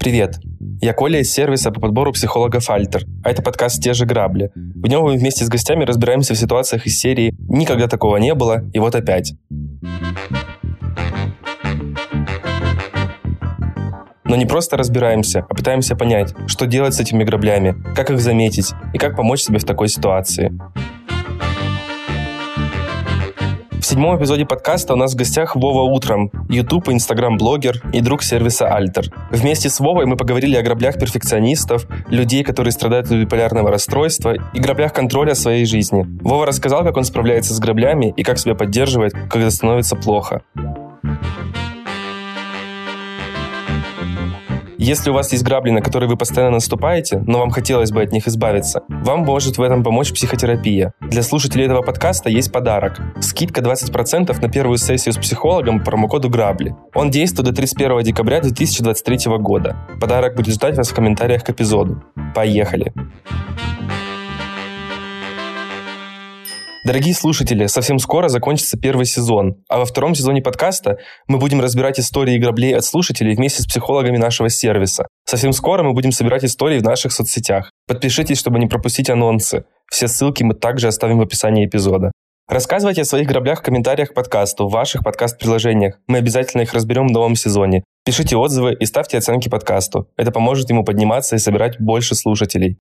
Привет! Я Коля из сервиса по подбору психологов «Альтер», а это подкаст «Те же грабли». В нем мы вместе с гостями разбираемся в ситуациях из серии «Никогда такого не было, и вот опять». Но не просто разбираемся, а пытаемся понять, что делать с этими граблями, как их заметить и как помочь себе в такой ситуации. Седьмом эпизоде подкаста у нас в гостях Вова Утром, YouTube и Instagram-блогер и друг сервиса Альтер. Вместе с Вовой мы поговорили о граблях перфекционистов, людей, которые страдают от биполярного расстройства и граблях контроля своей жизни. Вова рассказал, как он справляется с граблями и как себя поддерживает, когда становится плохо. Если у вас есть грабли, на которые вы постоянно наступаете, но вам хотелось бы от них избавиться, вам может в этом помочь психотерапия. Для слушателей этого подкаста есть подарок. Скидка 20% на первую сессию с психологом по промокоду «Грабли». Он действует до 31 декабря 2023 года. Подарок будет ждать вас в комментариях к эпизоду. Поехали! Дорогие слушатели, совсем скоро закончится первый сезон, а во втором сезоне подкаста мы будем разбирать истории граблей от слушателей вместе с психологами нашего сервиса. Совсем скоро мы будем собирать истории в наших соцсетях. Подпишитесь, чтобы не пропустить анонсы. Все ссылки мы также оставим в описании эпизода. Рассказывайте о своих граблях в комментариях к подкасту, в ваших подкаст-приложениях. Мы обязательно их разберем в новом сезоне. Пишите отзывы и ставьте оценки подкасту. Это поможет ему подниматься и собирать больше слушателей.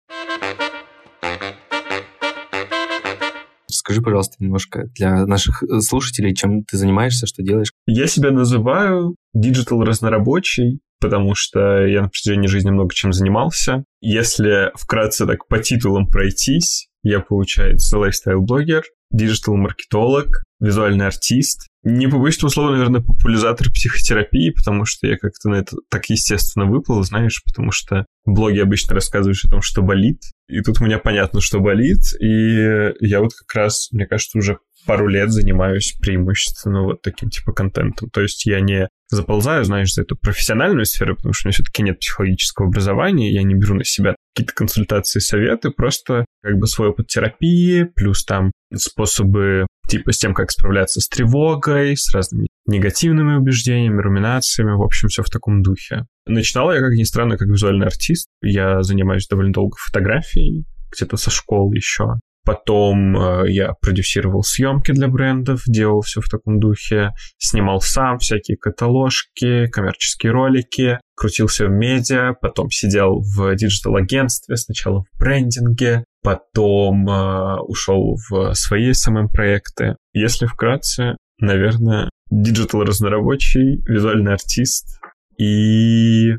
Расскажи, пожалуйста, немножко для наших э, слушателей, чем ты занимаешься, что делаешь. Я себя называю digital разнорабочий, потому что я на протяжении жизни много чем занимался. Если вкратце так по титулам пройтись, я, получается, lifestyle-блогер, digital-маркетолог, визуальный артист. Не побоюсь этого слова, наверное, популяризатор психотерапии, потому что я как-то на это так естественно выплыл, знаешь, потому что в блоге обычно рассказываешь о том, что болит, и тут у меня понятно, что болит, и я вот как раз, мне кажется, уже пару лет занимаюсь преимущественно вот таким типа контентом. То есть я не заползаю, знаешь, за эту профессиональную сферу, потому что у меня все-таки нет психологического образования, я не беру на себя какие-то консультации, советы, просто как бы свой опыт терапии, плюс там способы типа с тем, как справляться с тревогой, с разными негативными убеждениями, руминациями, в общем, все в таком духе. Начинал я, как ни странно, как визуальный артист. Я занимаюсь довольно долго фотографией, где-то со школы еще. Потом э, я продюсировал съемки для брендов, делал все в таком духе, снимал сам всякие каталожки, коммерческие ролики, крутился в медиа, потом сидел в digital-агентстве, сначала в брендинге, потом э, ушел в свои SMM-проекты. Если вкратце, наверное, digital-разнорабочий, визуальный артист и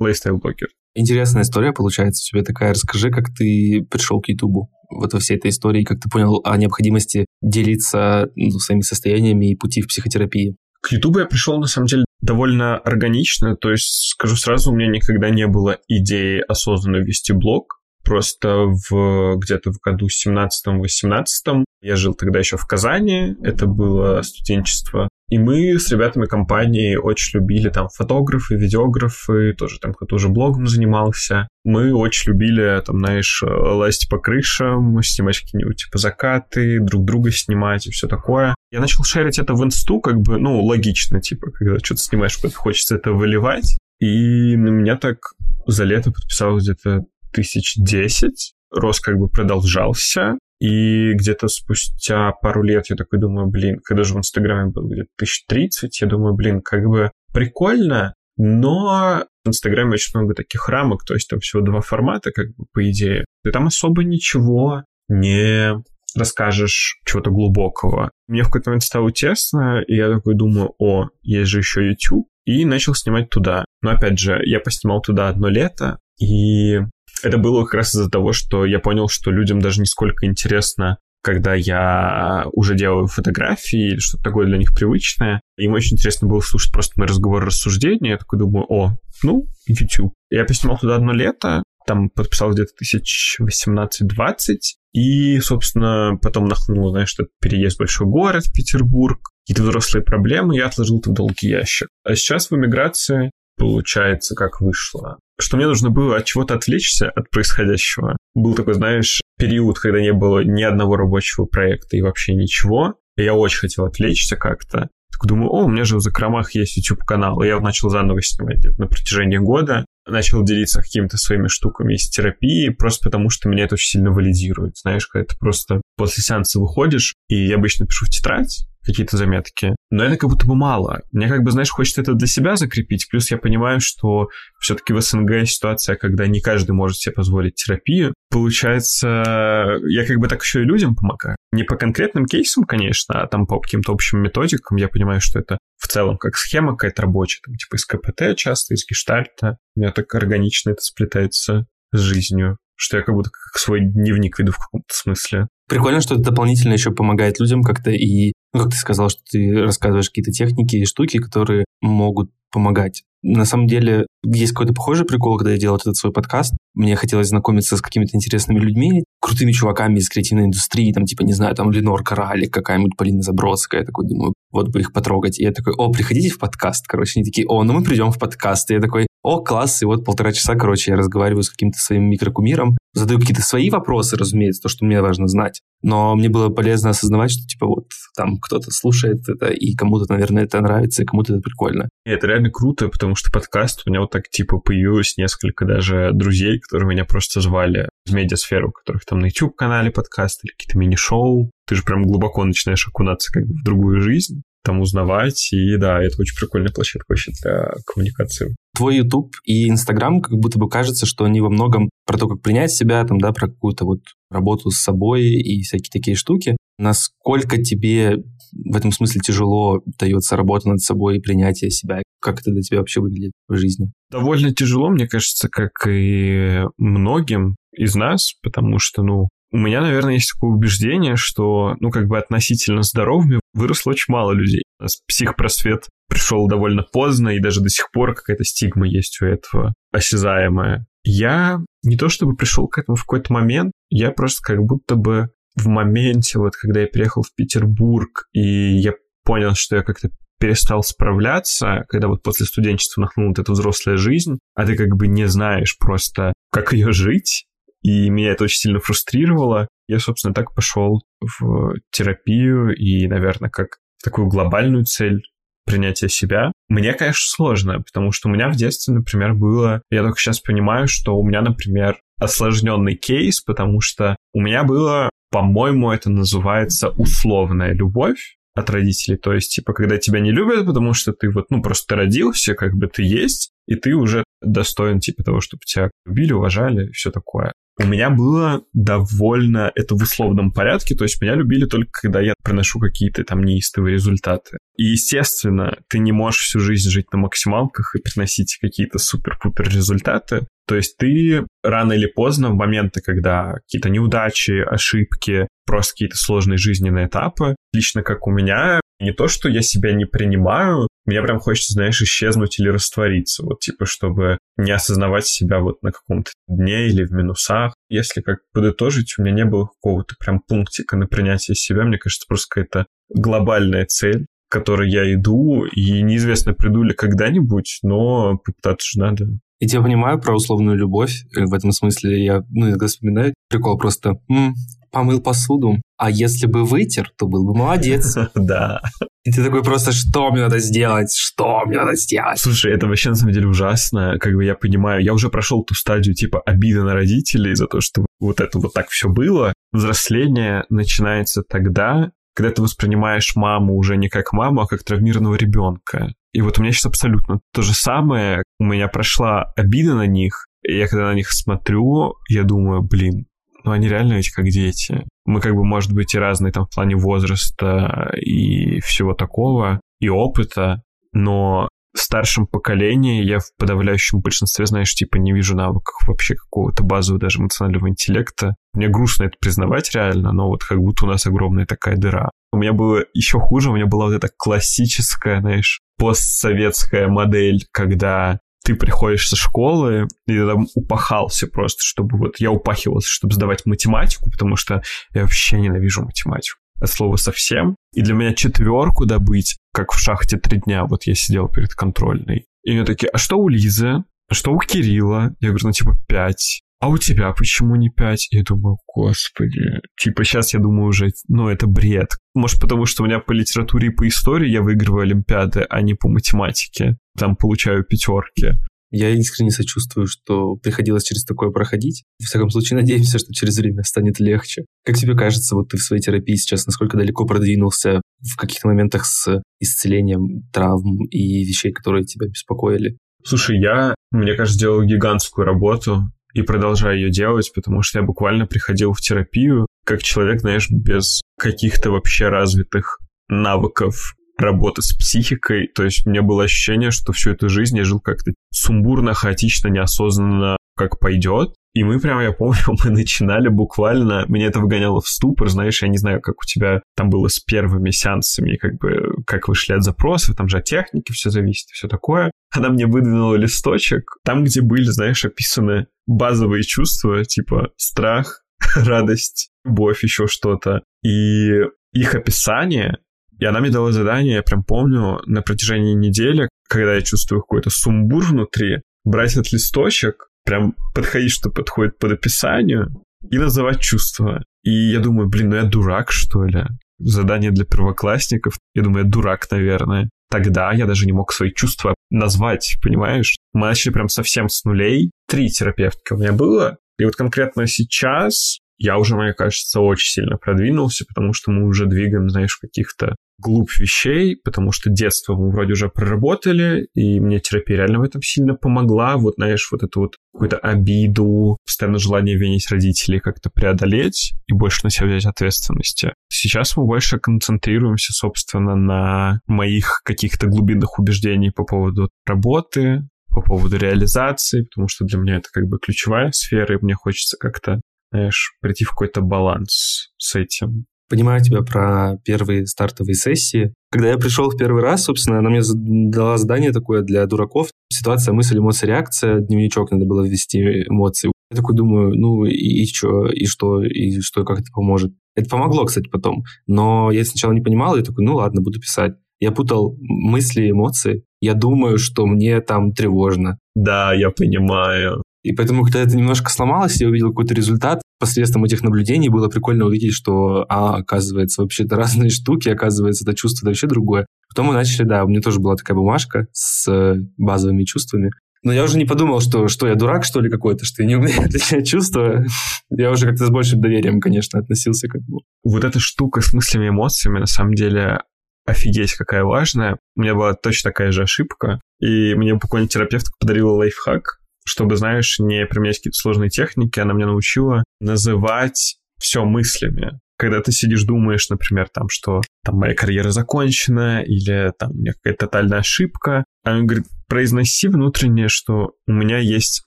лайфстайл-блогер. Интересная история получается у тебя такая. Расскажи, как ты пришел к Ютубу вот во всей этой истории, как ты понял о необходимости делиться ну, своими состояниями и пути в психотерапии. К Ютубу я пришел, на самом деле, довольно органично. То есть, скажу сразу, у меня никогда не было идеи осознанно вести блог. Просто в где-то в году 17-18 я жил тогда еще в Казани, это было студенчество. И мы с ребятами компании очень любили там фотографы, видеографы, тоже там кто-то уже блогом занимался. Мы очень любили, там, знаешь, лазить по крышам, снимать какие-нибудь типа закаты, друг друга снимать и все такое. Я начал шерить это в инсту, как бы, ну, логично, типа, когда что-то снимаешь, хочется это выливать. И на меня так за лето подписалось где-то тысяч десять. Рост как бы продолжался. И где-то спустя пару лет я такой думаю, блин, когда же в Инстаграме был где-то тысяч тридцать, я думаю, блин, как бы прикольно, но в Инстаграме очень много таких рамок, то есть там всего два формата, как бы, по идее. И там особо ничего не расскажешь чего-то глубокого. Мне в какой-то момент стало тесно, и я такой думаю, о, есть же еще YouTube, и начал снимать туда. Но опять же, я поснимал туда одно лето, и это было как раз из-за того, что я понял, что людям даже не сколько интересно, когда я уже делаю фотографии или что-то такое для них привычное. Им очень интересно было слушать просто мой разговор, рассуждения. Я такой думаю, о, ну, YouTube. Я поснимал туда одно лето, там подписал где-то тысяч 18-20, и, собственно, потом нахлынул, знаешь, что переезд в большой город, в Петербург, какие-то взрослые проблемы, я отложил это в долгий ящик. А сейчас в эмиграции получается, как вышло. Что мне нужно было от чего-то отвлечься от происходящего. Был такой, знаешь, период, когда не было ни одного рабочего проекта и вообще ничего. И я очень хотел отвлечься как-то. Так думаю, о, у меня же в закромах есть YouTube-канал. И я начал заново снимать на протяжении года. Начал делиться какими-то своими штуками из терапии, просто потому что меня это очень сильно валидирует. Знаешь, когда ты просто после сеанса выходишь, и я обычно пишу в тетрадь, какие-то заметки. Но это как будто бы мало. Мне как бы, знаешь, хочется это для себя закрепить. Плюс я понимаю, что все-таки в СНГ ситуация, когда не каждый может себе позволить терапию. Получается, я как бы так еще и людям помогаю. Не по конкретным кейсам, конечно, а там по каким-то общим методикам. Я понимаю, что это целом как схема какая-то рабочая, там типа из КПТ часто, из гештальта. У меня так органично это сплетается с жизнью что я как будто как свой дневник веду в каком-то смысле. Прикольно, что это дополнительно еще помогает людям как-то и, ну, как ты сказал, что ты рассказываешь какие-то техники и штуки, которые могут помогать. На самом деле, есть какой-то похожий прикол, когда я делал этот свой подкаст. Мне хотелось знакомиться с какими-то интересными людьми, крутыми чуваками из креативной индустрии, там, типа, не знаю, там, Ленор Коралик, какая-нибудь Полина Забродская. Я такой думаю, вот бы их потрогать. И я такой, о, приходите в подкаст, короче. Они такие, о, ну мы придем в подкаст. И я такой, о, класс, и вот полтора часа, короче, я разговариваю с каким-то своим микрокумиром, задаю какие-то свои вопросы, разумеется, то, что мне важно знать. Но мне было полезно осознавать, что, типа, вот там кто-то слушает это, и кому-то, наверное, это нравится, и кому-то это прикольно. И это реально круто, потому что подкаст, у меня вот так, типа, появилось несколько даже друзей, которые меня просто звали в медиасферу, у которых там на YouTube-канале подкаст или какие-то мини-шоу. Ты же прям глубоко начинаешь окунаться как бы в другую жизнь там узнавать. И да, это очень прикольная площадка вообще для коммуникации. Твой YouTube и Instagram как будто бы кажется, что они во многом про то, как принять себя, там, да, про какую-то вот работу с собой и всякие такие штуки. Насколько тебе в этом смысле тяжело дается работа над собой и принятие себя? Как это для тебя вообще выглядит в жизни? Довольно тяжело, мне кажется, как и многим из нас, потому что, ну, у меня, наверное, есть такое убеждение, что, ну, как бы относительно здоровыми выросло очень мало людей. У нас психпросвет пришел довольно поздно, и даже до сих пор какая-то стигма есть у этого осязаемая. Я не то чтобы пришел к этому в какой-то момент, я просто как будто бы в моменте, вот когда я приехал в Петербург, и я понял, что я как-то перестал справляться, когда вот после студенчества нахнула вот эта взрослая жизнь, а ты как бы не знаешь просто, как ее жить, и меня это очень сильно фрустрировало. Я, собственно, так пошел в терапию и, наверное, как такую глобальную цель принятия себя. Мне, конечно, сложно, потому что у меня в детстве, например, было... Я только сейчас понимаю, что у меня, например, осложненный кейс, потому что у меня было, по-моему, это называется условная любовь от родителей. То есть, типа, когда тебя не любят, потому что ты вот, ну, просто родился, как бы ты есть, и ты уже достоин, типа, того, чтобы тебя любили, уважали, все такое. У меня было довольно это в условном порядке, то есть меня любили только когда я приношу какие-то там неистовые результаты. И, естественно, ты не можешь всю жизнь жить на максималках и приносить какие-то супер-пупер результаты. То есть ты рано или поздно, в моменты, когда какие-то неудачи, ошибки, просто какие-то сложные жизненные этапы, лично как у меня, не то, что я себя не принимаю, мне прям хочется, знаешь, исчезнуть или раствориться, вот типа, чтобы не осознавать себя вот на каком-то дне или в минусах. Если как подытожить, у меня не было какого-то прям пунктика на принятие себя, мне кажется, просто какая-то глобальная цель, к которой я иду, и неизвестно, приду ли когда-нибудь, но попытаться же надо. Я тебя понимаю про условную любовь. Э, в этом смысле я ну, иногда вспоминаю прикол просто М, помыл посуду, а если бы вытер, то был бы молодец. Да. И ты такой просто, что мне надо сделать? Что мне надо сделать? Слушай, это вообще на самом деле ужасно. Как бы я понимаю, я уже прошел ту стадию типа обиды на родителей за то, что вот это вот так все было. Взросление начинается тогда, когда ты воспринимаешь маму уже не как маму, а как травмированного ребенка. И вот у меня сейчас абсолютно то же самое. У меня прошла обида на них, и я когда на них смотрю, я думаю, блин, ну они реально ведь как дети. Мы как бы, может быть, и разные там в плане возраста и всего такого, и опыта, но в старшем поколении я в подавляющем большинстве, знаешь, типа не вижу навыков вообще какого-то базового даже эмоционального интеллекта. Мне грустно это признавать реально, но вот как будто у нас огромная такая дыра. У меня было еще хуже, у меня была вот эта классическая, знаешь, постсоветская модель, когда ты приходишь со школы, и ты там упахался просто, чтобы вот я упахивался, чтобы сдавать математику, потому что я вообще ненавижу математику. От слова совсем. И для меня четверку добыть, как в шахте три дня, вот я сидел перед контрольной. И мне такие, а что у Лизы? А что у Кирилла? Я говорю, ну типа пять а у тебя почему не 5? Я думаю, господи. Типа сейчас я думаю уже, ну это бред. Может потому, что у меня по литературе и по истории я выигрываю олимпиады, а не по математике. Там получаю пятерки. Я искренне сочувствую, что приходилось через такое проходить. В всяком случае, надеемся, что через время станет легче. Как тебе кажется, вот ты в своей терапии сейчас насколько далеко продвинулся в каких-то моментах с исцелением травм и вещей, которые тебя беспокоили? Слушай, я, мне кажется, делал гигантскую работу и продолжаю ее делать, потому что я буквально приходил в терапию как человек, знаешь, без каких-то вообще развитых навыков работы с психикой. То есть мне было ощущение, что всю эту жизнь я жил как-то сумбурно, хаотично, неосознанно, как пойдет. И мы прям, я помню, мы начинали буквально, меня это выгоняло в ступор, знаешь, я не знаю, как у тебя там было с первыми сеансами, как бы, как вышли от запросов, там же от техники все зависит, все такое. Она мне выдвинула листочек, там, где были, знаешь, описаны базовые чувства, типа страх, радость, любовь, еще что-то. И их описание и она мне дала задание, я прям помню, на протяжении недели, когда я чувствую какой-то сумбур внутри, брать этот листочек, прям подходить, что подходит под описанию, и называть чувства. И я думаю, блин, ну я дурак, что ли? Задание для первоклассников. Я думаю, я дурак, наверное. Тогда я даже не мог свои чувства назвать, понимаешь? Мы начали прям совсем с нулей. Три терапевтки у меня было. И вот конкретно сейчас я уже, мне кажется, очень сильно продвинулся, потому что мы уже двигаем, знаешь, каких-то глубь вещей, потому что детство мы вроде уже проработали, и мне терапия реально в этом сильно помогла. Вот, знаешь, вот эту вот какую-то обиду, постоянно желание винить родителей как-то преодолеть и больше на себя взять ответственности. Сейчас мы больше концентрируемся, собственно, на моих каких-то глубинных убеждений по поводу работы, по поводу реализации, потому что для меня это как бы ключевая сфера, и мне хочется как-то, знаешь, прийти в какой-то баланс с этим понимаю тебя про первые стартовые сессии. Когда я пришел в первый раз, собственно, она мне дала задание такое для дураков. Ситуация, мысль, эмоция, реакция. Дневничок надо было ввести эмоции. Я такой думаю, ну и, и что, и что, и что, как это поможет. Это помогло, кстати, потом. Но я сначала не понимал, я такой, ну ладно, буду писать. Я путал мысли, эмоции. Я думаю, что мне там тревожно. Да, я понимаю. И поэтому, когда это немножко сломалось, я увидел какой-то результат. Посредством этих наблюдений было прикольно увидеть, что, а, оказывается, вообще это разные штуки, оказывается, это чувство вообще другое. Потом мы начали, да, у меня тоже была такая бумажка с э, базовыми чувствами. Но я уже не подумал, что, что я дурак, что ли, какой-то, что я не умею отличать чувства. Я уже как-то с большим доверием, конечно, относился к этому. Вот эта штука с мыслями и эмоциями, на самом деле, офигеть какая важная. У меня была точно такая же ошибка, и мне буквально терапевтка подарила лайфхак, чтобы, знаешь, не применять какие-то сложные техники, она меня научила называть все мыслями. Когда ты сидишь, думаешь, например, там, что там моя карьера закончена, или там у меня какая-то тотальная ошибка, она говорит, произноси внутреннее, что у меня есть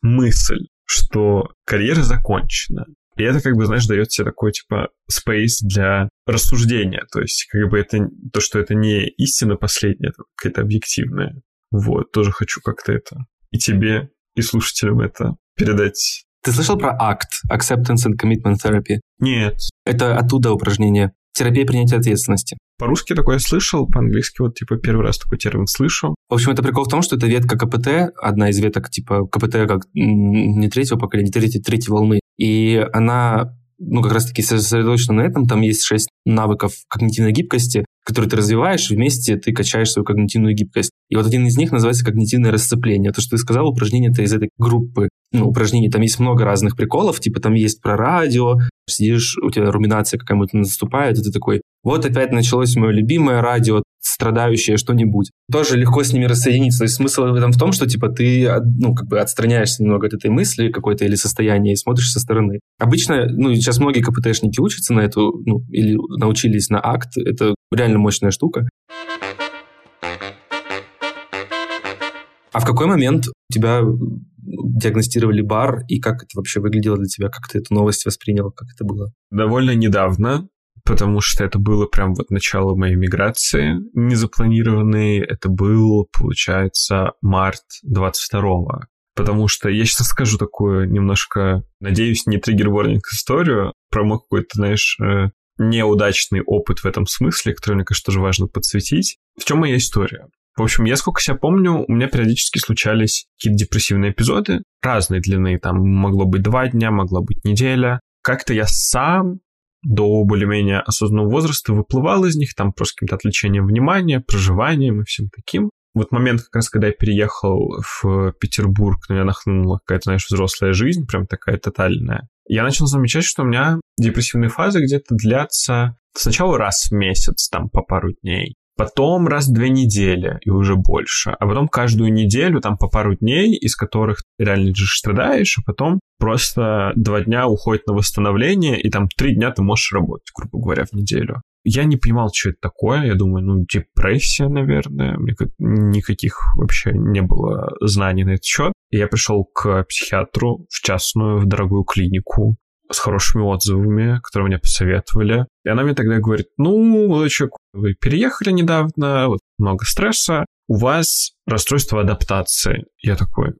мысль, что карьера закончена. И это, как бы, знаешь, дает тебе такой, типа, space для рассуждения. То есть, как бы, это то, что это не истина последняя, это какая-то объективная. Вот, тоже хочу как-то это и тебе, и слушателям это передать. Ты слышал про ACT, Acceptance and Commitment Therapy? Нет. Это оттуда упражнение. Терапия принятия ответственности. По-русски такое слышал, по-английски вот типа первый раз такой термин слышу. В общем, это прикол в том, что это ветка КПТ, одна из веток типа КПТ как не третьего поколения, третьей, третьей волны. И она ну, как раз-таки сосредоточена на этом. Там есть шесть навыков когнитивной гибкости, которые ты развиваешь, вместе ты качаешь свою когнитивную гибкость. И вот один из них называется когнитивное расцепление. То, что ты сказал, упражнение это из этой группы ну, упражнений. Там есть много разных приколов, типа там есть про радио, сидишь, у тебя руминация какая-то наступает, и ты такой, вот опять началось мое любимое радио, страдающее что-нибудь. Тоже легко с ними рассоединиться. То есть смысл в этом в том, что типа ты ну, как бы отстраняешься немного от этой мысли какой-то или состояния и смотришь со стороны. Обычно, ну, сейчас многие КПТшники учатся на эту, ну, или научились на акт. Это реально мощная штука. А в какой момент у тебя диагностировали бар, и как это вообще выглядело для тебя? Как ты эту новость воспринял? Как это было? Довольно недавно, потому что это было прям вот начало моей миграции незапланированной. Это был, получается, март 22-го. Потому что я сейчас скажу такую немножко, надеюсь, не триггер-ворнинг историю про мой какой-то, знаешь, э, неудачный опыт в этом смысле, который, мне кажется, тоже важно подсветить. В чем моя история? В общем, я сколько себя помню, у меня периодически случались какие-то депрессивные эпизоды разной длины. Там могло быть два дня, могла быть неделя. Как-то я сам до более-менее осознанного возраста выплывал из них, там просто каким-то отвлечением внимания, проживанием и всем таким. вот момент как раз, когда я переехал в Петербург, на меня нахлынула какая-то, знаешь, взрослая жизнь, прям такая тотальная, я начал замечать, что у меня депрессивные фазы где-то длятся сначала раз в месяц, там, по пару дней, потом раз в две недели и уже больше, а потом каждую неделю там по пару дней, из которых реально же страдаешь, а потом просто два дня уходит на восстановление, и там три дня ты можешь работать, грубо говоря, в неделю. Я не понимал, что это такое. Я думаю, ну, депрессия, наверное. Мне никаких вообще не было знаний на этот счет. И я пришел к психиатру в частную, в дорогую клинику с хорошими отзывами, которые мне посоветовали. И она мне тогда говорит, ну, молодой вы переехали недавно, вот много стресса, у вас расстройство адаптации. Я такой,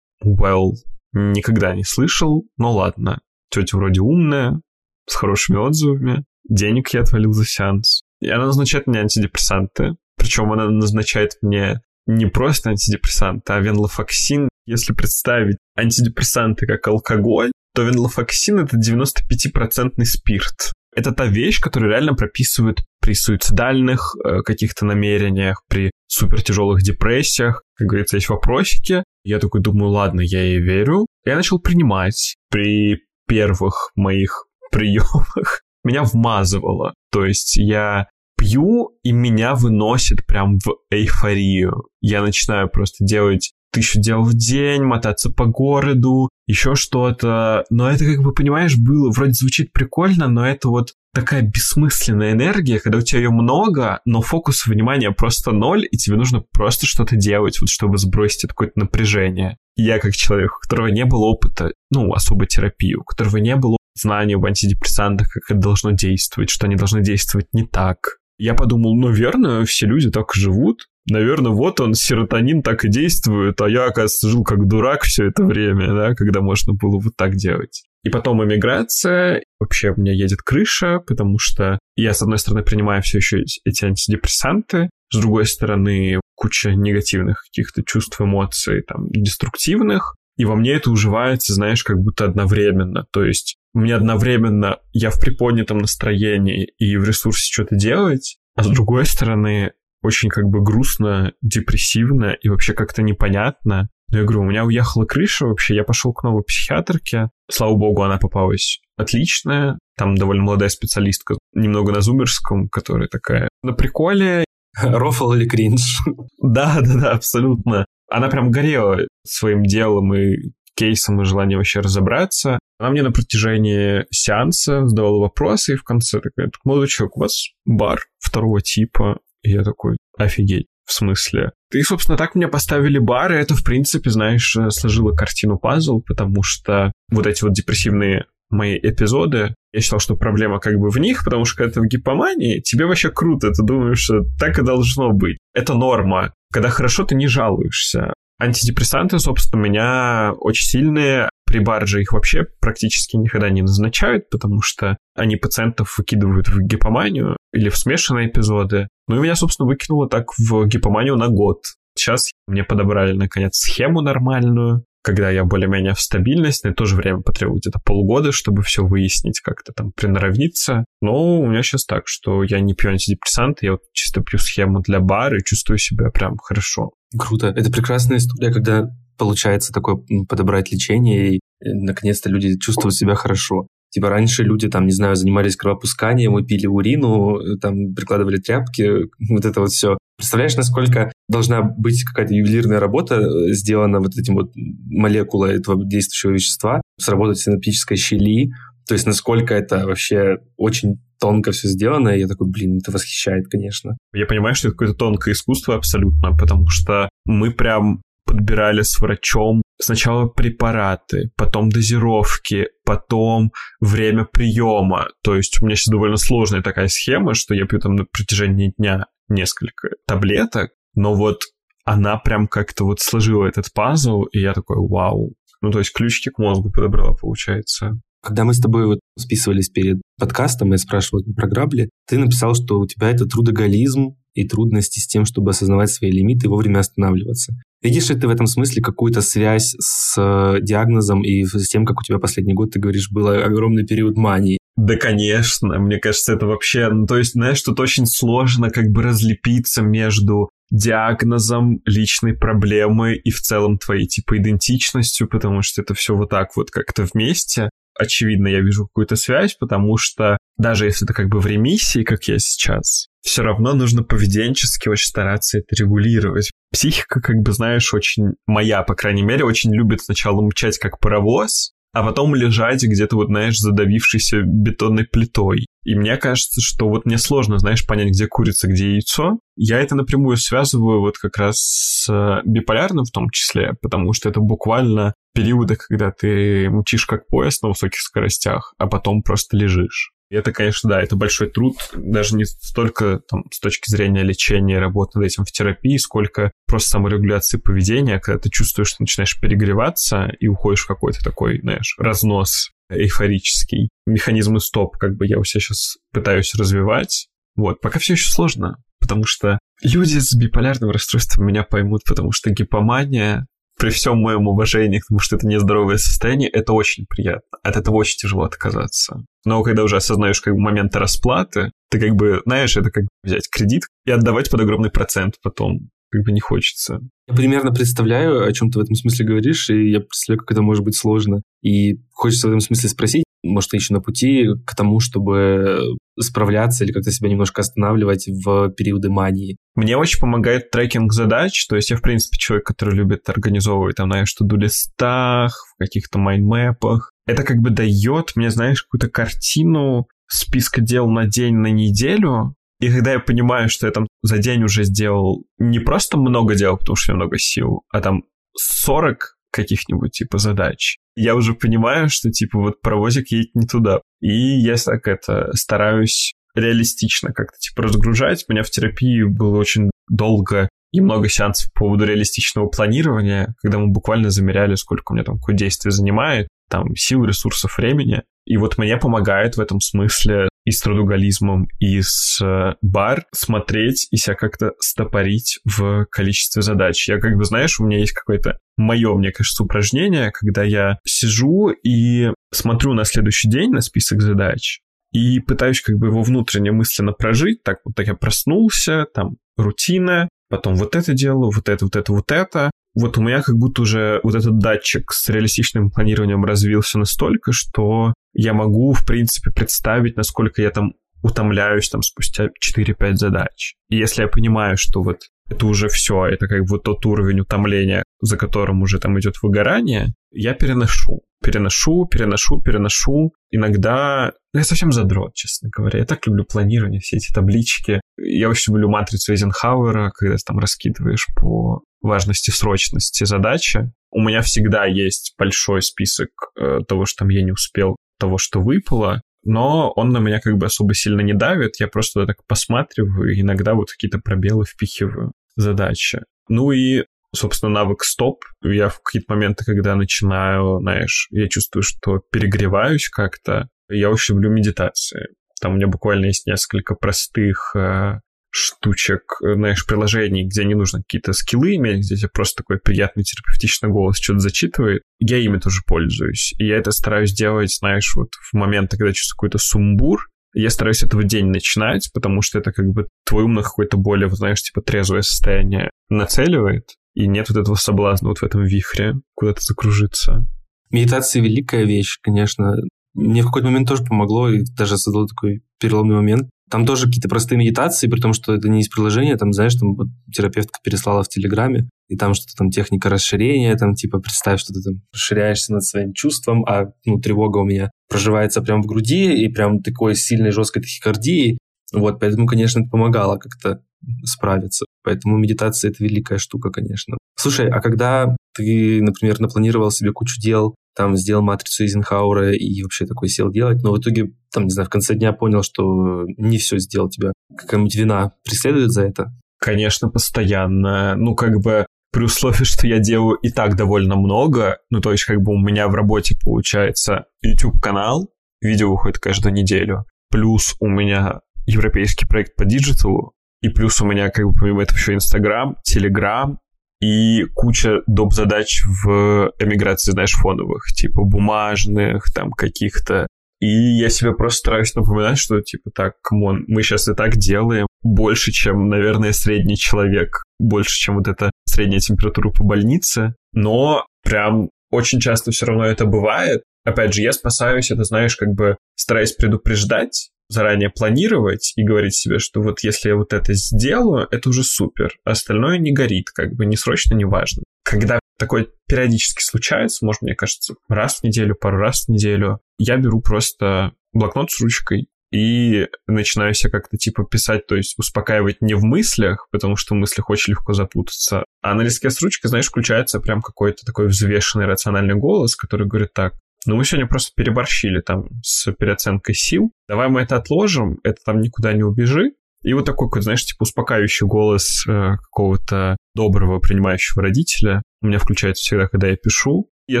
well, никогда не слышал, но ладно. Тетя вроде умная, с хорошими отзывами, денег я отвалил за сеанс. И она назначает мне антидепрессанты, причем она назначает мне не просто антидепрессанты, а венлофоксин. Если представить антидепрессанты как алкоголь, то венлофоксин — это 95% спирт. Это та вещь, которую реально прописывают при суицидальных э, каких-то намерениях, при супертяжелых депрессиях. Как говорится, есть вопросики. Я такой думаю, ладно, я ей верю. Я начал принимать при первых моих приемах. Меня вмазывало. То есть я пью, и меня выносит прям в эйфорию. Я начинаю просто делать тысячу дел в день, мотаться по городу, еще что-то. Но это, как бы, понимаешь, было, вроде звучит прикольно, но это вот такая бессмысленная энергия, когда у тебя ее много, но фокус внимания просто ноль, и тебе нужно просто что-то делать, вот чтобы сбросить это какое-то напряжение. Я как человек, у которого не было опыта, ну, особой терапии, у которого не было знания об антидепрессантах, как это должно действовать, что они должны действовать не так. Я подумал, наверное, все люди так живут, наверное, вот он, серотонин так и действует, а я, оказывается, жил как дурак все это время, да, когда можно было вот так делать. И потом эмиграция, вообще у меня едет крыша, потому что я, с одной стороны, принимаю все еще эти антидепрессанты, с другой стороны, куча негативных каких-то чувств, эмоций, там, деструктивных, и во мне это уживается, знаешь, как будто одновременно. То есть у меня одновременно я в приподнятом настроении и в ресурсе что-то делать, а с другой стороны очень как бы грустно, депрессивно и вообще как-то непонятно. Но я говорю, у меня уехала крыша вообще, я пошел к новой психиатрке. Слава богу, она попалась отличная. Там довольно молодая специалистка, немного на зумерском, которая такая на приколе. Рофл или кринж? Да, да, да, абсолютно. Она прям горела своим делом и кейсом и желанием вообще разобраться. Она мне на протяжении сеанса задавала вопросы, и в конце такая, молодой человек, у вас бар второго типа, и я такой, офигеть, в смысле? И, собственно, так мне поставили бар, и это, в принципе, знаешь, сложило картину пазл, потому что вот эти вот депрессивные мои эпизоды, я считал, что проблема как бы в них, потому что когда ты в гипомании, тебе вообще круто, ты думаешь, что так и должно быть. Это норма. Когда хорошо, ты не жалуешься. Антидепрессанты, собственно, у меня очень сильные. При барже их вообще практически никогда не назначают, потому что они пациентов выкидывают в гипоманию или в смешанные эпизоды. Ну и меня, собственно, выкинуло так в гипоманию на год. Сейчас мне подобрали, наконец, схему нормальную, когда я более-менее в стабильность, но и тоже время потребовало где-то полгода, чтобы все выяснить, как-то там приноровиться. Но у меня сейчас так, что я не пью антидепрессанты, я вот чисто пью схему для бара и чувствую себя прям хорошо. Круто. Это прекрасная история, когда получается такое подобрать лечение, и наконец-то люди чувствуют себя хорошо. Типа раньше люди там, не знаю, занимались кровопусканием, мы пили урину, там прикладывали тряпки, вот это вот все. Представляешь, насколько должна быть какая-то ювелирная работа э, сделана вот этим вот молекулой этого действующего вещества, сработать синаптической щели, то есть насколько это вообще очень тонко все сделано, и я такой, блин, это восхищает, конечно. Я понимаю, что это какое-то тонкое искусство абсолютно, потому что мы прям подбирали с врачом сначала препараты, потом дозировки, потом время приема. То есть у меня сейчас довольно сложная такая схема, что я пью там на протяжении дня несколько таблеток, но вот она прям как-то вот сложила этот пазл, и я такой, вау. Ну, то есть ключики к мозгу подобрала, получается. Когда мы с тобой вот списывались перед подкастом, я спрашивал про грабли, ты написал, что у тебя это трудоголизм и трудности с тем, чтобы осознавать свои лимиты и вовремя останавливаться. Видишь ли ты в этом смысле какую-то связь с э, диагнозом и с тем, как у тебя последний год, ты говоришь, был огромный период мании? Да, конечно. Мне кажется, это вообще... Ну, то есть, знаешь, тут очень сложно как бы разлепиться между диагнозом, личной проблемой и в целом твоей типа идентичностью, потому что это все вот так вот как-то вместе. Очевидно, я вижу какую-то связь, потому что даже если это как бы в ремиссии, как я сейчас, все равно нужно поведенчески очень стараться это регулировать. Психика, как бы, знаешь, очень моя, по крайней мере, очень любит сначала мчать как паровоз, а потом лежать где-то вот, знаешь, задавившейся бетонной плитой. И мне кажется, что вот мне сложно, знаешь, понять, где курица, где яйцо. Я это напрямую связываю вот как раз с биполярным в том числе, потому что это буквально периоды, когда ты мчишь как поезд на высоких скоростях, а потом просто лежишь. И это, конечно, да, это большой труд, даже не столько там, с точки зрения лечения работы над этим в терапии, сколько просто саморегуляции поведения, когда ты чувствуешь, что начинаешь перегреваться и уходишь в какой-то такой, знаешь, разнос эйфорический. Механизмы стоп, как бы я у себя сейчас пытаюсь развивать. Вот, пока все еще сложно, потому что люди с биполярным расстройством меня поймут, потому что гипомания при всем моем уважении потому что это нездоровое состояние, это очень приятно. От этого очень тяжело отказаться. Но когда уже осознаешь как бы моменты расплаты, ты как бы, знаешь, это как взять кредит и отдавать под огромный процент потом. Как бы не хочется. Я примерно представляю, о чем ты в этом смысле говоришь, и я представляю, как это может быть сложно. И хочется в этом смысле спросить, может, еще на пути к тому, чтобы справляться или как-то себя немножко останавливать в периоды мании? Мне очень помогает трекинг задач, то есть я, в принципе, человек, который любит организовывать, там, знаешь, что листах, в каких-то майнмэпах. Это как бы дает мне, знаешь, какую-то картину списка дел на день, на неделю, и когда я понимаю, что я там за день уже сделал не просто много дел, потому что меня много сил, а там 40 каких-нибудь типа задач, я уже понимаю, что типа вот паровозик едет не туда. И я так это стараюсь реалистично как-то типа разгружать. У меня в терапии было очень долго и много сеансов по поводу реалистичного планирования, когда мы буквально замеряли, сколько у меня там какое действие занимает, там сил, ресурсов, времени. И вот мне помогает в этом смысле и с трудоголизмом, и с э, бар смотреть и себя как-то стопорить в количестве задач. Я как бы, знаешь, у меня есть какое-то мое, мне кажется, упражнение, когда я сижу и смотрю на следующий день на список задач, и пытаюсь как бы его внутренне мысленно прожить. Так вот так я проснулся, там рутина, потом вот это делаю, вот это, вот это, вот это. Вот у меня как будто уже вот этот датчик с реалистичным планированием развился настолько, что я могу, в принципе, представить, насколько я там утомляюсь там спустя 4-5 задач. И если я понимаю, что вот это уже все, это как бы тот уровень утомления, за которым уже там идет выгорание, я переношу. Переношу, переношу, переношу. Иногда ну, я совсем задрот, честно говоря. Я так люблю планирование, все эти таблички. Я очень люблю матрицу Эйзенхауэра, когда ты там раскидываешь по важности, срочности задачи. У меня всегда есть большой список э, того, что там я не успел, того, что выпало, но он на меня как бы особо сильно не давит, я просто так посматриваю, иногда вот какие-то пробелы впихиваю задачи. Ну и собственно, навык стоп. Я в какие-то моменты, когда начинаю, знаешь, я чувствую, что перегреваюсь как-то, я очень люблю медитации. Там у меня буквально есть несколько простых э, штучек, знаешь, приложений, где не нужно какие-то скиллы иметь, где тебе просто такой приятный терапевтичный голос что-то зачитывает. Я ими тоже пользуюсь. И я это стараюсь делать, знаешь, вот в моменты, когда чувствую какой-то сумбур, я стараюсь этого день начинать, потому что это как бы твой ум на какое-то более, вот, знаешь, типа трезвое состояние нацеливает, и нет вот этого соблазна вот в этом вихре куда-то закружиться. Медитация великая вещь, конечно. Мне в какой-то момент тоже помогло, и даже создало такой переломный момент. Там тоже какие-то простые медитации, при том, что это не из приложения, там, знаешь, там вот терапевтка переслала в Телеграме, и там что-то там техника расширения, там типа представь, что ты там расширяешься над своим чувством, а ну, тревога у меня проживается прямо в груди и прям такой сильной жесткой тахикардии. Вот, поэтому, конечно, это помогало как-то справиться. Поэтому медитация — это великая штука, конечно. Слушай, а когда ты, например, напланировал себе кучу дел, там сделал матрицу Эйзенхауэра и вообще такой сел делать, но в итоге, там, не знаю, в конце дня понял, что не все сделал тебя. Какая-нибудь вина преследует за это? Конечно, постоянно. Ну, как бы при условии, что я делаю и так довольно много, ну, то есть как бы у меня в работе получается YouTube-канал, видео выходит каждую неделю, плюс у меня европейский проект по диджиталу, и плюс у меня, как бы, помимо этого еще Инстаграм, Телеграм и куча доп. задач в эмиграции, знаешь, фоновых, типа бумажных, там, каких-то. И я себе просто стараюсь напоминать, что, типа, так, come on, мы сейчас и так делаем, больше, чем, наверное, средний человек, больше, чем вот эта средняя температура по больнице, но прям очень часто все равно это бывает. Опять же, я спасаюсь, это, знаешь, как бы стараясь предупреждать, заранее планировать и говорить себе, что вот если я вот это сделаю, это уже супер. Остальное не горит, как бы не срочно, не важно. Когда такое периодически случается, может, мне кажется, раз в неделю, пару раз в неделю, я беру просто блокнот с ручкой и начинаю себя как-то типа писать, то есть успокаивать не в мыслях, потому что в мыслях очень легко запутаться, а на листке с ручкой, знаешь, включается прям какой-то такой взвешенный рациональный голос, который говорит так, ну мы сегодня просто переборщили там с переоценкой сил, давай мы это отложим, это там никуда не убежит, и вот такой, знаешь, типа успокаивающий голос э, какого-то доброго принимающего родителя у меня включается всегда, когда я пишу. Я,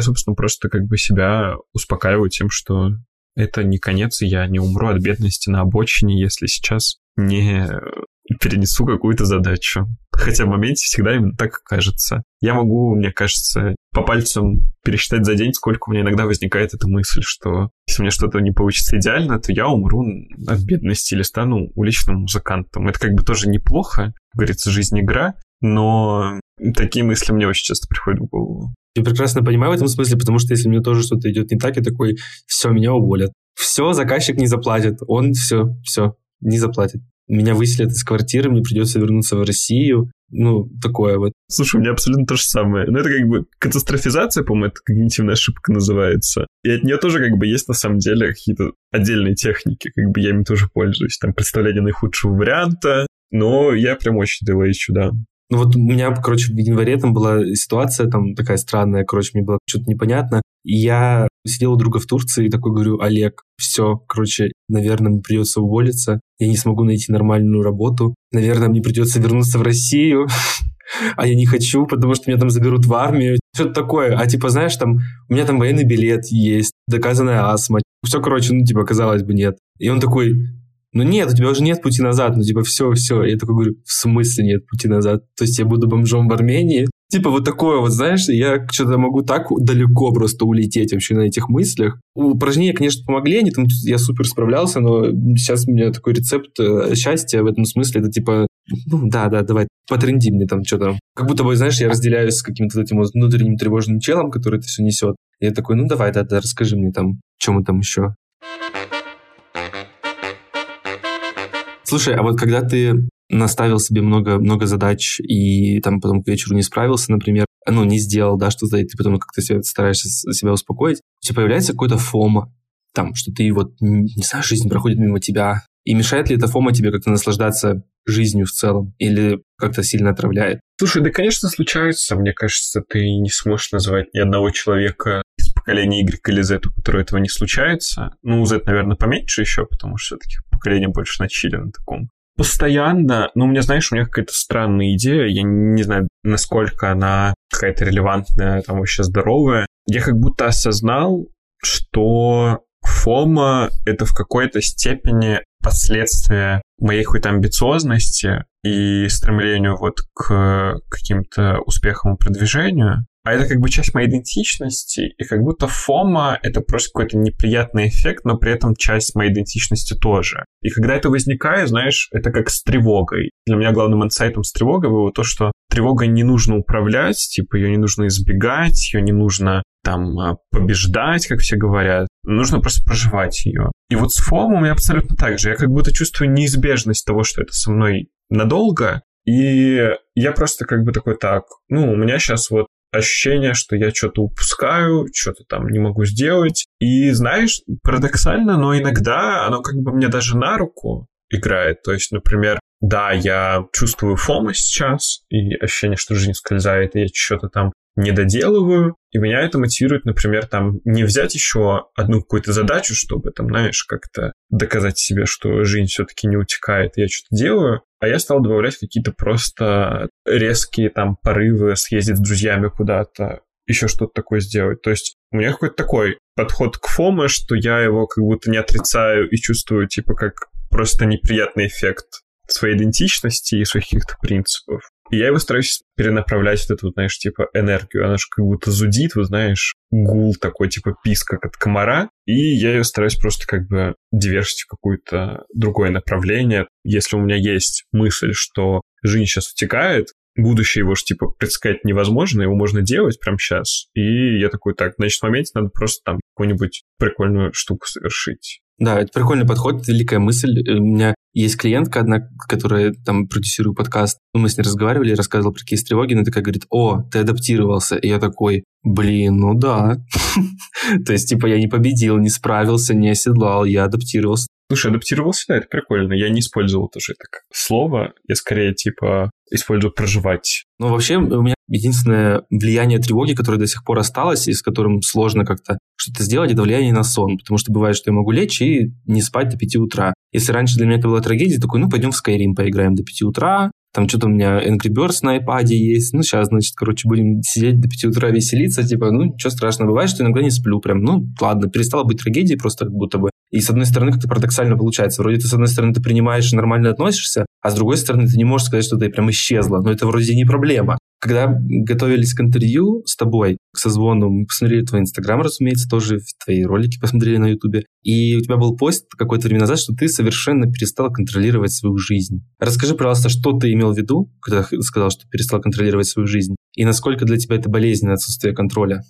собственно, просто как бы себя успокаиваю тем, что это не конец, и я не умру от бедности на обочине, если сейчас не перенесу какую-то задачу. Хотя в моменте всегда именно так кажется. Я могу, мне кажется, по пальцам пересчитать за день, сколько у меня иногда возникает эта мысль, что если у меня что-то не получится идеально, то я умру от бедности или стану уличным музыкантом. Это как бы тоже неплохо, говорится, жизнь игра, но такие мысли мне очень часто приходят в голову. Я прекрасно понимаю в этом смысле, потому что если мне тоже что-то идет не так, я такой, все, меня уволят. Все, заказчик не заплатит. Он все, все, не заплатит меня выселят из квартиры, мне придется вернуться в Россию. Ну, такое вот. Слушай, у меня абсолютно то же самое. Ну, это как бы катастрофизация, по-моему, это когнитивная ошибка называется. И от нее тоже как бы есть на самом деле какие-то отдельные техники, как бы я ими тоже пользуюсь. Там представление наихудшего варианта, но я прям очень ищу, да. Ну вот у меня, короче, в январе там была ситуация там такая странная, короче, мне было что-то непонятно. И я сидел у друга в Турции и такой говорю, Олег, все, короче, наверное, мне придется уволиться, я не смогу найти нормальную работу, наверное, мне придется вернуться в Россию, а я не хочу, потому что меня там заберут в армию. Что-то такое. А типа, знаешь, там, у меня там военный билет есть, доказанная астма. Все, короче, ну, типа, казалось бы, нет. И он такой, ну нет, у тебя уже нет пути назад, ну типа все, все. Я такой говорю, в смысле нет пути назад? То есть я буду бомжом в Армении? Типа вот такое вот, знаешь, я что-то могу так далеко просто улететь вообще на этих мыслях. Упражнения, конечно, помогли, они там, я супер справлялся, но сейчас у меня такой рецепт э, счастья в этом смысле, это типа, ну да, да, давай, потренди мне там что-то. Как будто бы, знаешь, я разделяюсь с каким-то этим вот внутренним тревожным челом, который это все несет. Я такой, ну давай, да, да, расскажи мне там, чем мы там еще. Слушай, а вот когда ты наставил себе много, много задач и там потом к вечеру не справился, например, ну, не сделал, да, что-то, и ты потом как-то себя, стараешься себя успокоить, у тебя появляется какой-то фома, там, что ты вот, не знаю, жизнь проходит мимо тебя, и мешает ли эта фома тебе как-то наслаждаться жизнью в целом? Или как-то сильно отравляет? Слушай, да, конечно, случается. Мне кажется, ты не сможешь назвать ни одного человека из поколения Y или Z, у которого этого не случается. Ну, Z, наверное, поменьше еще, потому что все-таки поколение больше на чили на таком. Постоянно, ну, у меня, знаешь, у меня какая-то странная идея, я не знаю, насколько она какая-то релевантная, там вообще здоровая. Я как будто осознал, что фома — это в какой-то степени последствия моей какой-то амбициозности и стремлению вот к каким-то успехам и продвижению. А это как бы часть моей идентичности, и как будто фома — это просто какой-то неприятный эффект, но при этом часть моей идентичности тоже. И когда это возникает, знаешь, это как с тревогой. Для меня главным инсайтом с тревогой было то, что тревогой не нужно управлять, типа ее не нужно избегать, ее не нужно там а, побеждать, как все говорят. Нужно просто проживать ее. И вот с фомом у меня абсолютно так же. Я как будто чувствую неизбежность того, что это со мной надолго, и я просто как бы такой, так, ну, у меня сейчас вот ощущение, что я что-то упускаю, что-то там не могу сделать. И знаешь, парадоксально, но иногда оно как бы мне даже на руку играет. То есть, например, да, я чувствую фома сейчас, и ощущение, что жизнь скользает, и я что-то там не доделываю, и меня это мотивирует, например, там не взять еще одну какую-то задачу, чтобы там, знаешь, как-то доказать себе, что жизнь все-таки не утекает, я что-то делаю, а я стал добавлять какие-то просто резкие там порывы, съездить с друзьями куда-то, еще что-то такое сделать. То есть у меня какой-то такой подход к фоме, что я его как будто не отрицаю и чувствую, типа, как просто неприятный эффект своей идентичности и своих каких-то принципов. И я его стараюсь перенаправлять вот эту, вот, знаешь, типа энергию. Она же как будто зудит, вот знаешь, гул такой, типа писк, как от комара. И я ее стараюсь просто как бы диверсить в какое-то другое направление. Если у меня есть мысль, что жизнь сейчас утекает, будущее его же, типа, предсказать невозможно, его можно делать прямо сейчас. И я такой, так, значит, в моменте надо просто там какую-нибудь прикольную штуку совершить. Да, это прикольный подход, великая мысль. У меня есть клиентка одна, которая там продюсирует подкаст. Ну, мы с ней разговаривали, рассказывал про кейс тревоги, она такая говорит, о, ты адаптировался. И я такой, блин, ну да. То есть, типа, я не победил, не справился, не оседлал, я адаптировался. Слушай, адаптировался, да, это прикольно. Я не использовал тоже это как слово. Я скорее, типа, использую проживать. Ну, вообще, у меня единственное влияние тревоги, которое до сих пор осталось, и с которым сложно как-то что-то сделать, это влияние на сон. Потому что бывает, что я могу лечь и не спать до 5 утра. Если раньше для меня это была трагедия, такой, ну, пойдем в Skyrim поиграем до 5 утра, там что-то у меня Angry Birds на iPad есть. Ну, сейчас, значит, короче, будем сидеть до 5 утра веселиться. Типа, ну, ничего страшного. Бывает, что иногда не сплю прям. Ну, ладно, перестала быть трагедией просто как будто бы. И с одной стороны, как-то парадоксально получается. Вроде ты, с одной стороны, ты принимаешь и нормально относишься, а с другой стороны, ты не можешь сказать, что ты прям исчезла. Но это вроде не проблема. Когда готовились к интервью с тобой, к созвону, мы посмотрели твой Инстаграм, разумеется, тоже твои ролики посмотрели на Ютубе. И у тебя был пост какое-то время назад, что ты совершенно перестал контролировать свою жизнь. Расскажи, пожалуйста, что ты имел в виду, когда сказал, что перестал контролировать свою жизнь? И насколько для тебя это болезненное отсутствие контроля?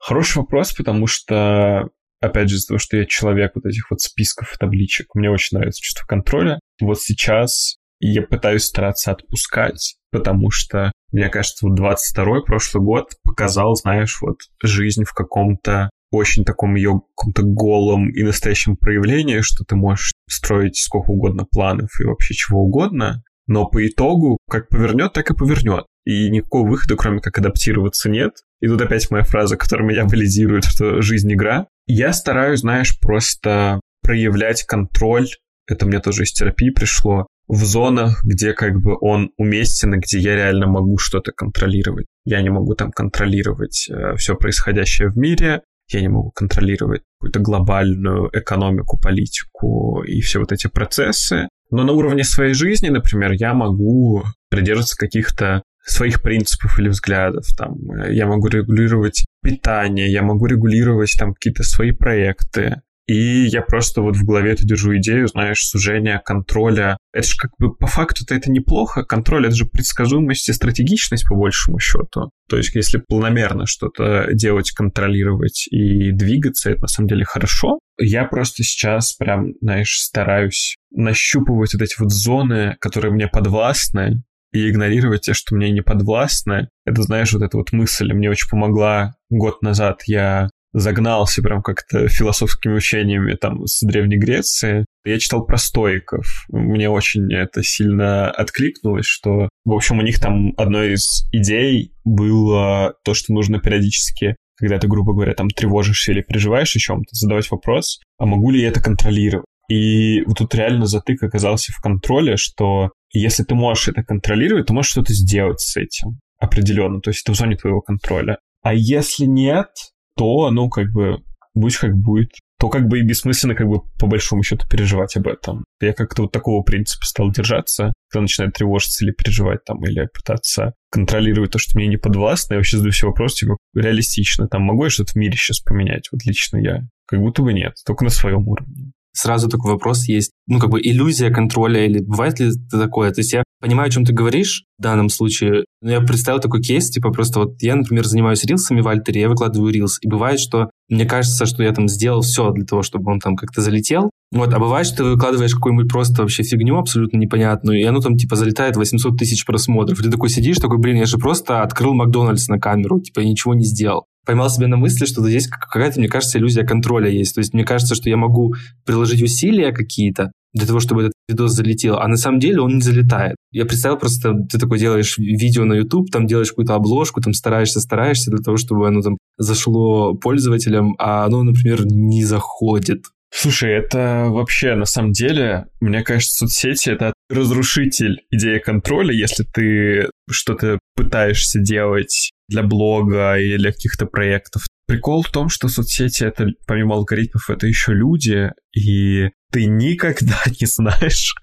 Хороший вопрос, потому что опять же, из-за того, что я человек вот этих вот списков и табличек, мне очень нравится чувство контроля. Вот сейчас я пытаюсь стараться отпускать, потому что, мне кажется, вот 22-й прошлый год показал, знаешь, вот жизнь в каком-то очень таком ее каком-то голом и настоящем проявлении, что ты можешь строить сколько угодно планов и вообще чего угодно, но по итогу как повернет, так и повернет. И никакого выхода, кроме как адаптироваться, нет. И тут опять моя фраза, которая меня валидирует, что жизнь игра. Я стараюсь, знаешь, просто проявлять контроль. Это мне тоже из терапии пришло в зонах, где как бы он уместен и где я реально могу что-то контролировать. Я не могу там контролировать э, все происходящее в мире, я не могу контролировать какую-то глобальную экономику, политику и все вот эти процессы. Но на уровне своей жизни, например, я могу придерживаться каких-то своих принципов или взглядов. Там, э, я могу регулировать питание, я могу регулировать там какие-то свои проекты. И я просто вот в голове эту держу идею, знаешь, сужения контроля. Это же как бы по факту-то это неплохо. Контроль — это же предсказуемость и стратегичность по большему счету. То есть если планомерно что-то делать, контролировать и двигаться, это на самом деле хорошо. Я просто сейчас прям, знаешь, стараюсь нащупывать вот эти вот зоны, которые мне подвластны, и игнорировать те, что мне не подвластны. Это, знаешь, вот эта вот мысль мне очень помогла год назад. Я загнался прям как-то философскими учениями там с Древней Греции. Я читал про стоиков. Мне очень это сильно откликнулось, что, в общем, у них там одной из идей было то, что нужно периодически когда ты, грубо говоря, там тревожишься или переживаешь о чем-то, задавать вопрос, а могу ли я это контролировать? И вот тут реально затык оказался в контроле, что если ты можешь это контролировать, то можешь что-то сделать с этим определенно, то есть это в зоне твоего контроля. А если нет, то, ну, как бы, будь как будет, то как бы и бессмысленно как бы по большому счету переживать об этом. Я как-то вот такого принципа стал держаться, когда начинает тревожиться или переживать там, или пытаться контролировать то, что мне не подвластно. Я вообще задаю все вопросы, типа, реалистично, там, могу я что-то в мире сейчас поменять? Вот лично я. Как будто бы нет, только на своем уровне сразу такой вопрос есть, ну, как бы иллюзия контроля, или бывает ли такое? То есть я понимаю, о чем ты говоришь в данном случае, но я представил такой кейс, типа просто вот я, например, занимаюсь рилсами в Альтере, я выкладываю рилс, и бывает, что мне кажется, что я там сделал все для того, чтобы он там как-то залетел, вот, а бывает, что ты выкладываешь какую-нибудь просто вообще фигню абсолютно непонятную, и оно там типа залетает 800 тысяч просмотров. И ты такой сидишь, такой, блин, я же просто открыл Макдональдс на камеру, типа, ничего не сделал поймал себя на мысли, что здесь какая-то, мне кажется, иллюзия контроля есть. То есть мне кажется, что я могу приложить усилия какие-то для того, чтобы этот видос залетел, а на самом деле он не залетает. Я представил просто, ты такой делаешь видео на YouTube, там делаешь какую-то обложку, там стараешься, стараешься для того, чтобы оно там зашло пользователям, а оно, например, не заходит. Слушай, это вообще на самом деле, мне кажется, соцсети — это разрушитель идеи контроля, если ты что-то пытаешься делать для блога или для каких-то проектов. Прикол в том, что соцсети это, помимо алгоритмов, это еще люди, и ты никогда не знаешь,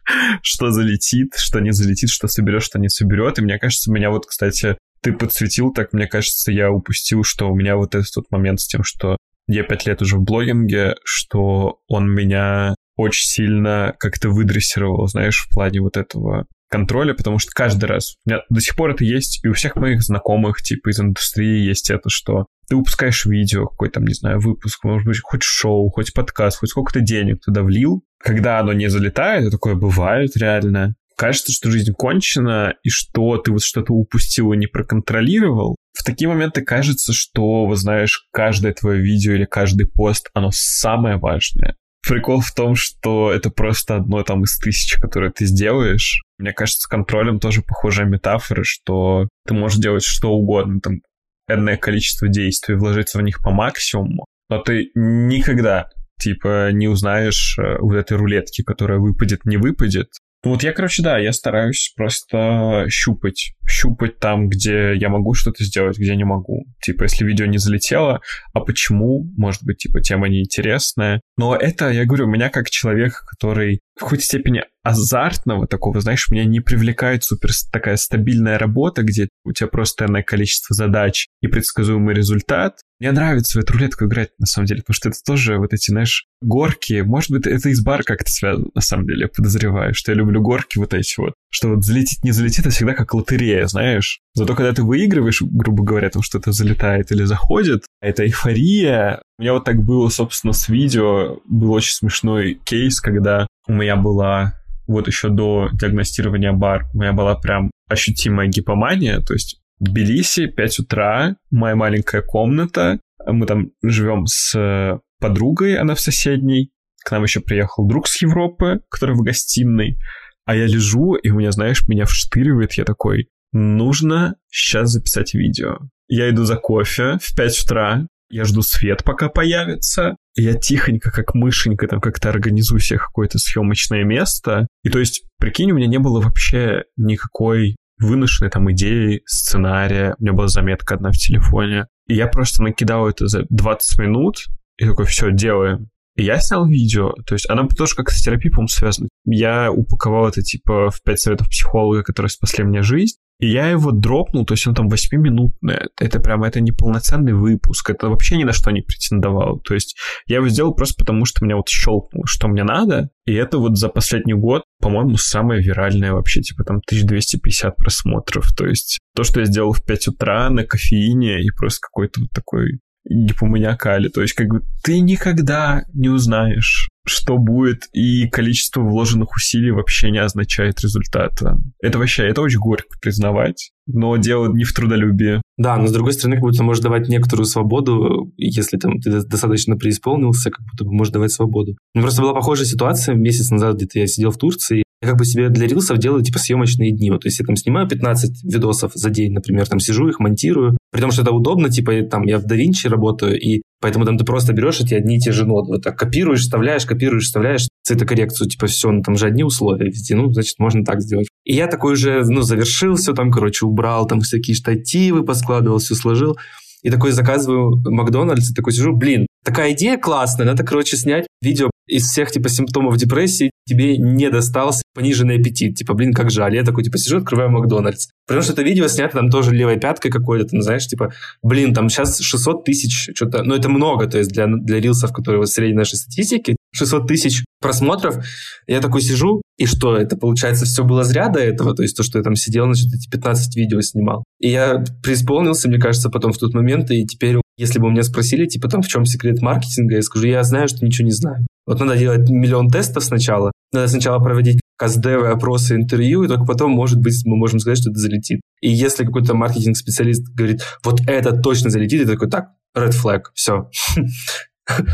что залетит, что не залетит, что соберет, что не соберет. И мне кажется, меня вот, кстати, ты подсветил, так мне кажется, я упустил, что у меня вот этот вот момент с тем, что я пять лет уже в блогинге, что он меня очень сильно как-то выдрессировал, знаешь, в плане вот этого контроля, потому что каждый раз, у меня до сих пор это есть, и у всех моих знакомых, типа, из индустрии есть это, что ты выпускаешь видео, какой там, не знаю, выпуск, может быть, хоть шоу, хоть подкаст, хоть сколько то денег туда влил. Когда оно не залетает, это такое бывает реально. Кажется, что жизнь кончена, и что ты вот что-то упустил и не проконтролировал. В такие моменты кажется, что, вот знаешь, каждое твое видео или каждый пост, оно самое важное. Прикол в том, что это просто одно там из тысяч, которые ты сделаешь. Мне кажется, с контролем тоже похожая метафора, что ты можешь делать что угодно, там, энное количество действий, вложиться в них по максимуму, но ты никогда, типа, не узнаешь э, вот этой рулетки, которая выпадет, не выпадет, ну вот я, короче, да, я стараюсь просто щупать. Щупать там, где я могу что-то сделать, где не могу. Типа, если видео не залетело, а почему? Может быть, типа, тема неинтересная. Но это, я говорю, меня как человек, который в какой-то степени азартного такого, знаешь, меня не привлекает супер такая стабильная работа, где у тебя просто энное количество задач и предсказуемый результат. Мне нравится в эту рулетку играть, на самом деле, потому что это тоже вот эти, знаешь, горки. Может быть, это из бар как-то связано, на самом деле, я подозреваю, что я люблю горки вот эти вот. Что вот залетит, не залетит, это всегда как лотерея, знаешь. Зато когда ты выигрываешь, грубо говоря, там что-то залетает или заходит, это эйфория. У меня вот так было, собственно, с видео. Был очень смешной кейс, когда у меня была вот еще до диагностирования бар, у меня была прям ощутимая гипомания, то есть Тбилиси, 5 утра, моя маленькая комната, мы там живем с подругой, она в соседней, к нам еще приехал друг с Европы, который в гостиной, а я лежу, и у меня, знаешь, меня вштыривает, я такой, нужно сейчас записать видео. Я иду за кофе в 5 утра, я жду свет, пока появится. Я тихонько, как мышенька, там как-то организую себе какое-то съемочное место. И то есть, прикинь, у меня не было вообще никакой выношенной там идеи, сценария. У меня была заметка одна в телефоне. И я просто накидал это за 20 минут, и такой, все, делаем. Я снял видео, то есть она тоже как с терапией, по-моему, связана. Я упаковал это, типа, в 5 советов психолога, которые спасли мне жизнь. И я его дропнул, то есть он там 8-минутный. Это прям, это не полноценный выпуск, это вообще ни на что не претендовал. То есть я его сделал просто потому, что меня вот щелкнуло, что мне надо. И это вот за последний год, по-моему, самое виральное вообще, типа там 1250 просмотров. То есть то, что я сделал в 5 утра на кофеине и просто какой-то вот такой гипоманиакали. То есть как бы ты никогда не узнаешь, что будет, и количество вложенных усилий вообще не означает результата. Это вообще, это очень горько признавать, но дело не в трудолюбии. Да, но с другой стороны, как будто может давать некоторую свободу, если там ты достаточно преисполнился, как будто бы может давать свободу. У меня просто была похожая ситуация месяц назад, где-то я сидел в Турции, я как бы себе для рилсов делаю типа съемочные дни. Вот, то есть я там снимаю 15 видосов за день, например, там сижу их, монтирую. При том, что это удобно, типа там я в DaVinci работаю, и поэтому там ты просто берешь эти одни и те же ноды, вот так копируешь, вставляешь, копируешь, вставляешь цветокоррекцию, типа все, ну там же одни условия везде, ну, значит, можно так сделать. И я такой уже, ну, завершил все там, короче, убрал там всякие штативы, поскладывал, все сложил. И такой заказываю Макдональдс, и такой сижу, блин, такая идея классная, надо, короче, снять видео из всех, типа, симптомов депрессии, тебе не достался пониженный аппетит. Типа, блин, как жаль. Я такой, типа, сижу, открываю Макдональдс. Потому что это видео снято там тоже левой пяткой какой-то, там, знаешь, типа, блин, там сейчас 600 тысяч, что-то, ну, это много, то есть для, для рилсов, которые вот средней нашей статистики, 600 тысяч просмотров. Я такой сижу, и что, это, получается, все было зря до этого? То есть то, что я там сидел, значит, эти 15 видео снимал. И я преисполнился, мне кажется, потом в тот момент, и теперь, если бы меня спросили, типа, там, в чем секрет маркетинга, я скажу, я знаю, что ничего не знаю. Вот надо делать миллион тестов сначала, надо сначала проводить каздевы, опросы, интервью, и только потом, может быть, мы можем сказать, что это залетит. И если какой-то маркетинг-специалист говорит, вот это точно залетит, и такой, так, red flag, все.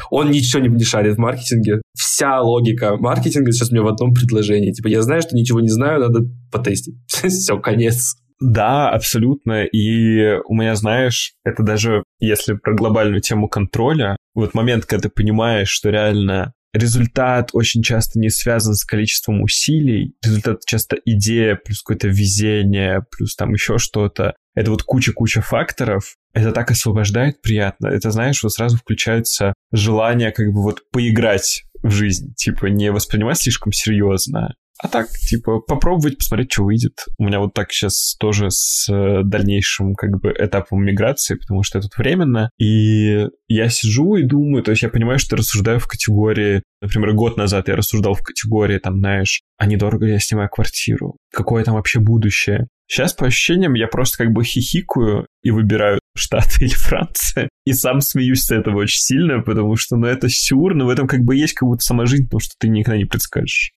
Он ничего не шарит в маркетинге. Вся логика маркетинга сейчас у меня в одном предложении. Типа, я знаю, что ничего не знаю, надо потестить. Все, конец. Да, абсолютно. И у меня, знаешь, это даже если про глобальную тему контроля, вот момент, когда ты понимаешь, что реально результат очень часто не связан с количеством усилий. Результат часто идея, плюс какое-то везение, плюс там еще что-то. Это вот куча-куча факторов. это так освобождает приятно. Это, знаешь, вот сразу включается желание как бы вот поиграть в жизнь. Типа не воспринимать слишком серьезно, а так, типа, попробовать, посмотреть, что выйдет. У меня вот так сейчас тоже с э, дальнейшим, как бы, этапом миграции, потому что это временно. И я сижу и думаю, то есть я понимаю, что рассуждаю в категории, например, год назад я рассуждал в категории, там, знаешь, а недорого я снимаю квартиру? Какое там вообще будущее? Сейчас, по ощущениям, я просто как бы хихикаю и выбираю Штаты или Франция. И сам смеюсь с этого очень сильно, потому что, ну, это сюр, но в этом как бы есть как будто сама жизнь, потому что ты никогда не предскажешь.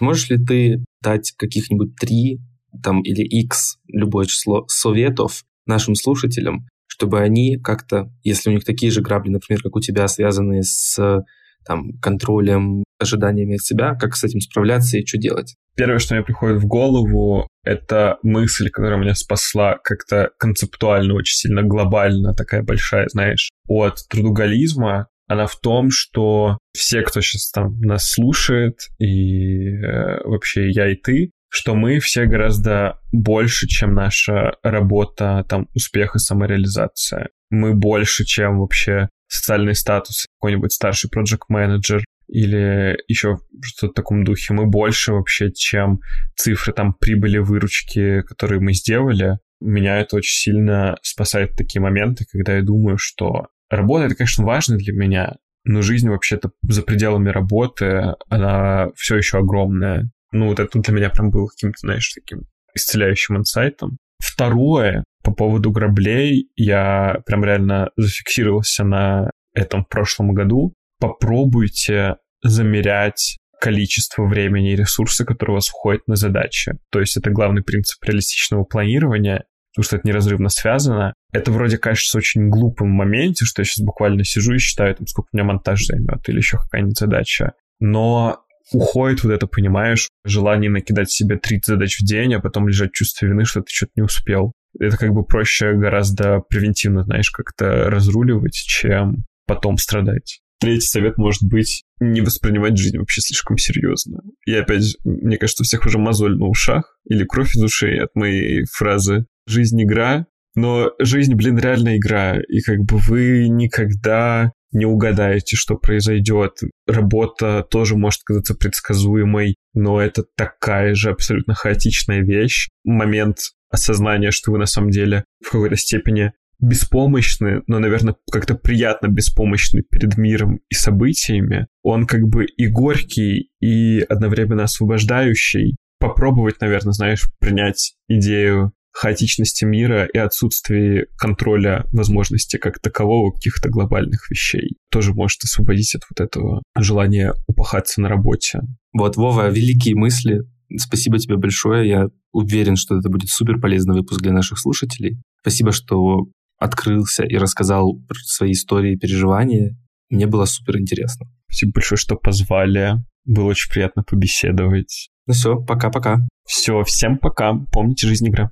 Сможешь ли ты дать каких-нибудь три там, или x, любое число советов нашим слушателям, чтобы они как-то, если у них такие же грабли, например, как у тебя, связанные с там, контролем, ожиданиями от себя, как с этим справляться и что делать? Первое, что мне приходит в голову, это мысль, которая меня спасла как-то концептуально, очень сильно глобально, такая большая, знаешь, от трудоголизма она в том, что все, кто сейчас там нас слушает, и э, вообще я и ты, что мы все гораздо больше, чем наша работа, там, успех и самореализация. Мы больше, чем вообще социальный статус, какой-нибудь старший проект менеджер или еще что-то в таком духе. Мы больше вообще, чем цифры там прибыли, выручки, которые мы сделали. Меня это очень сильно спасает такие моменты, когда я думаю, что Работа — это, конечно, важно для меня, но жизнь вообще-то за пределами работы, она все еще огромная. Ну, вот это для меня прям было каким-то, знаешь, таким исцеляющим инсайтом. Второе, по поводу граблей, я прям реально зафиксировался на этом в прошлом году. Попробуйте замерять количество времени и ресурсы, которые у вас уходят на задачи. То есть это главный принцип реалистичного планирования потому что это неразрывно связано. Это вроде кажется очень глупым в моменте, что я сейчас буквально сижу и считаю, там, сколько у меня монтаж займет или еще какая-нибудь задача. Но уходит вот это, понимаешь, желание накидать себе 30 задач в день, а потом лежать чувство вины, что ты что-то не успел. Это как бы проще гораздо превентивно, знаешь, как-то разруливать, чем потом страдать. Третий совет может быть не воспринимать жизнь вообще слишком серьезно. И опять, мне кажется, у всех уже мозоль на ушах или кровь из ушей от моей фразы жизнь игра, но жизнь, блин, реально игра, и как бы вы никогда не угадаете, что произойдет. Работа тоже может казаться предсказуемой, но это такая же абсолютно хаотичная вещь. Момент осознания, что вы на самом деле в какой-то степени беспомощны, но, наверное, как-то приятно беспомощны перед миром и событиями, он как бы и горький, и одновременно освобождающий. Попробовать, наверное, знаешь, принять идею хаотичности мира и отсутствии контроля возможности как такового каких-то глобальных вещей тоже может освободить от вот этого желания упахаться на работе. Вот, Вова, великие мысли. Спасибо тебе большое. Я уверен, что это будет супер полезный выпуск для наших слушателей. Спасибо, что открылся и рассказал про свои истории и переживания. Мне было супер интересно. Спасибо большое, что позвали. Было очень приятно побеседовать. Ну все, пока-пока. Все, всем пока. Помните, жизнь игра.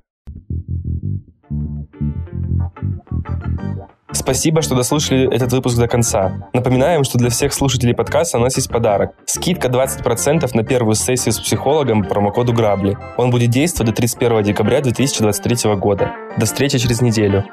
Спасибо, что дослушали этот выпуск до конца. Напоминаем, что для всех слушателей подкаста у нас есть подарок. Скидка 20% на первую сессию с психологом по промокоду Грабли. Он будет действовать до 31 декабря 2023 года. До встречи через неделю.